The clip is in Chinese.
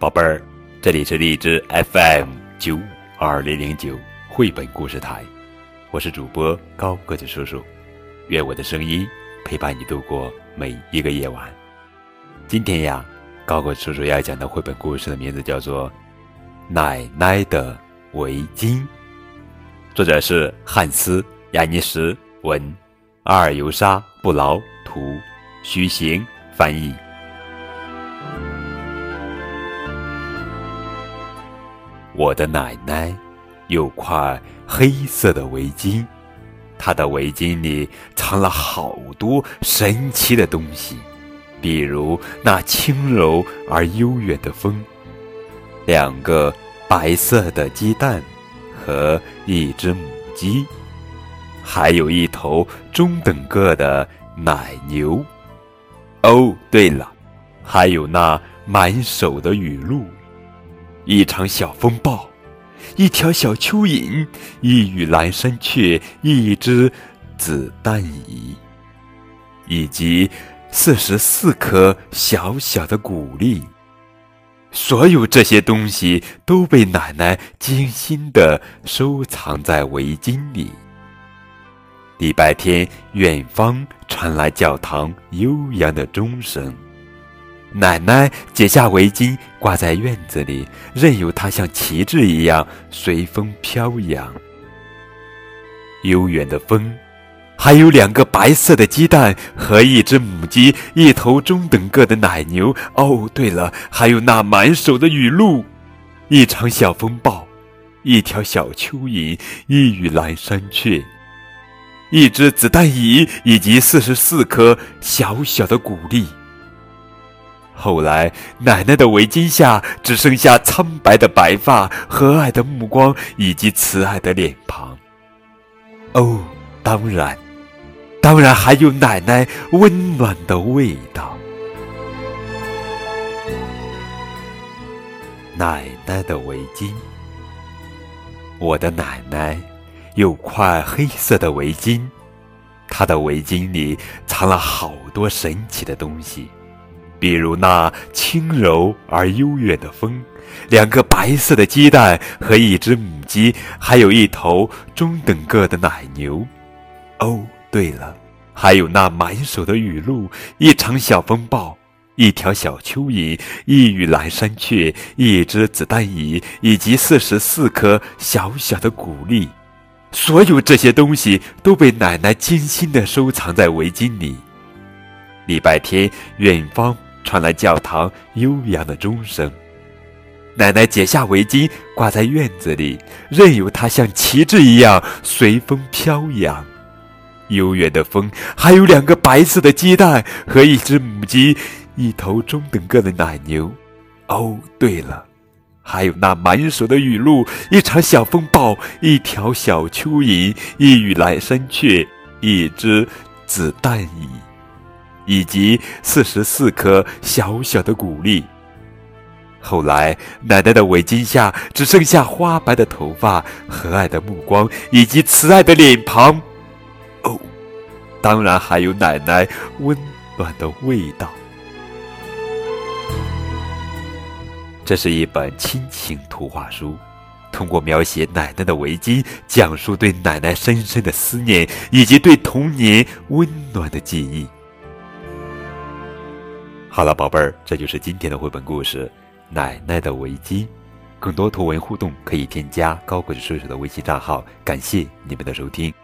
宝贝儿，这里是荔枝 FM 九二零零九绘本故事台，我是主播高个子叔叔，愿我的声音陪伴你度过每一个夜晚。今天呀，高个子叔叔要讲的绘本故事的名字叫做《奶奶的围巾》，作者是汉斯·亚尼什文，阿尔尤莎·布劳图，徐行翻译。我的奶奶有块黑色的围巾，她的围巾里藏了好多神奇的东西，比如那轻柔而悠远的风，两个白色的鸡蛋和一只母鸡，还有一头中等个的奶牛。哦，对了，还有那满手的雨露。一场小风暴，一条小蚯蚓，一羽蓝山雀，一只子弹蚁，以及四十四颗小小的谷粒。所有这些东西都被奶奶精心的收藏在围巾里。礼拜天，远方传来教堂悠扬的钟声。奶奶解下围巾，挂在院子里，任由它像旗帜一样随风飘扬。悠远的风，还有两个白色的鸡蛋和一只母鸡，一头中等个的奶牛。哦，对了，还有那满手的雨露，一场小风暴，一条小蚯蚓，一羽蓝山雀，一只子弹蚁，以及四十四颗小小的谷粒。后来，奶奶的围巾下只剩下苍白的白发、和蔼的目光以及慈爱的脸庞。哦，当然，当然还有奶奶温暖的味道。奶奶的围巾，我的奶奶有块黑色的围巾，她的围巾里藏了好多神奇的东西。比如那轻柔而悠远的风，两个白色的鸡蛋和一只母鸡，还有一头中等个的奶牛。哦，对了，还有那满手的雨露，一场小风暴，一条小蚯蚓，一羽蓝山雀，一只子弹蚁，以及四十四颗小小的谷粒。所有这些东西都被奶奶精心地收藏在围巾里。礼拜天，远方。传来教堂悠扬的钟声，奶奶解下围巾，挂在院子里，任由它像旗帜一样随风飘扬。悠远的风，还有两个白色的鸡蛋和一只母鸡，一头中等个的奶牛。哦，对了，还有那满手的雨露，一场小风暴，一条小蚯蚓，一羽蓝山雀，一只子弹蚁。以及四十四颗小小的谷粒。后来，奶奶的围巾下只剩下花白的头发、和蔼的目光以及慈爱的脸庞。哦，当然还有奶奶温暖的味道。这是一本亲情图画书，通过描写奶奶的围巾，讲述对奶奶深深的思念以及对童年温暖的记忆。好了，宝贝儿，这就是今天的绘本故事《奶奶的围巾》。更多图文互动可以添加高个子叔叔的微信账号。感谢你们的收听。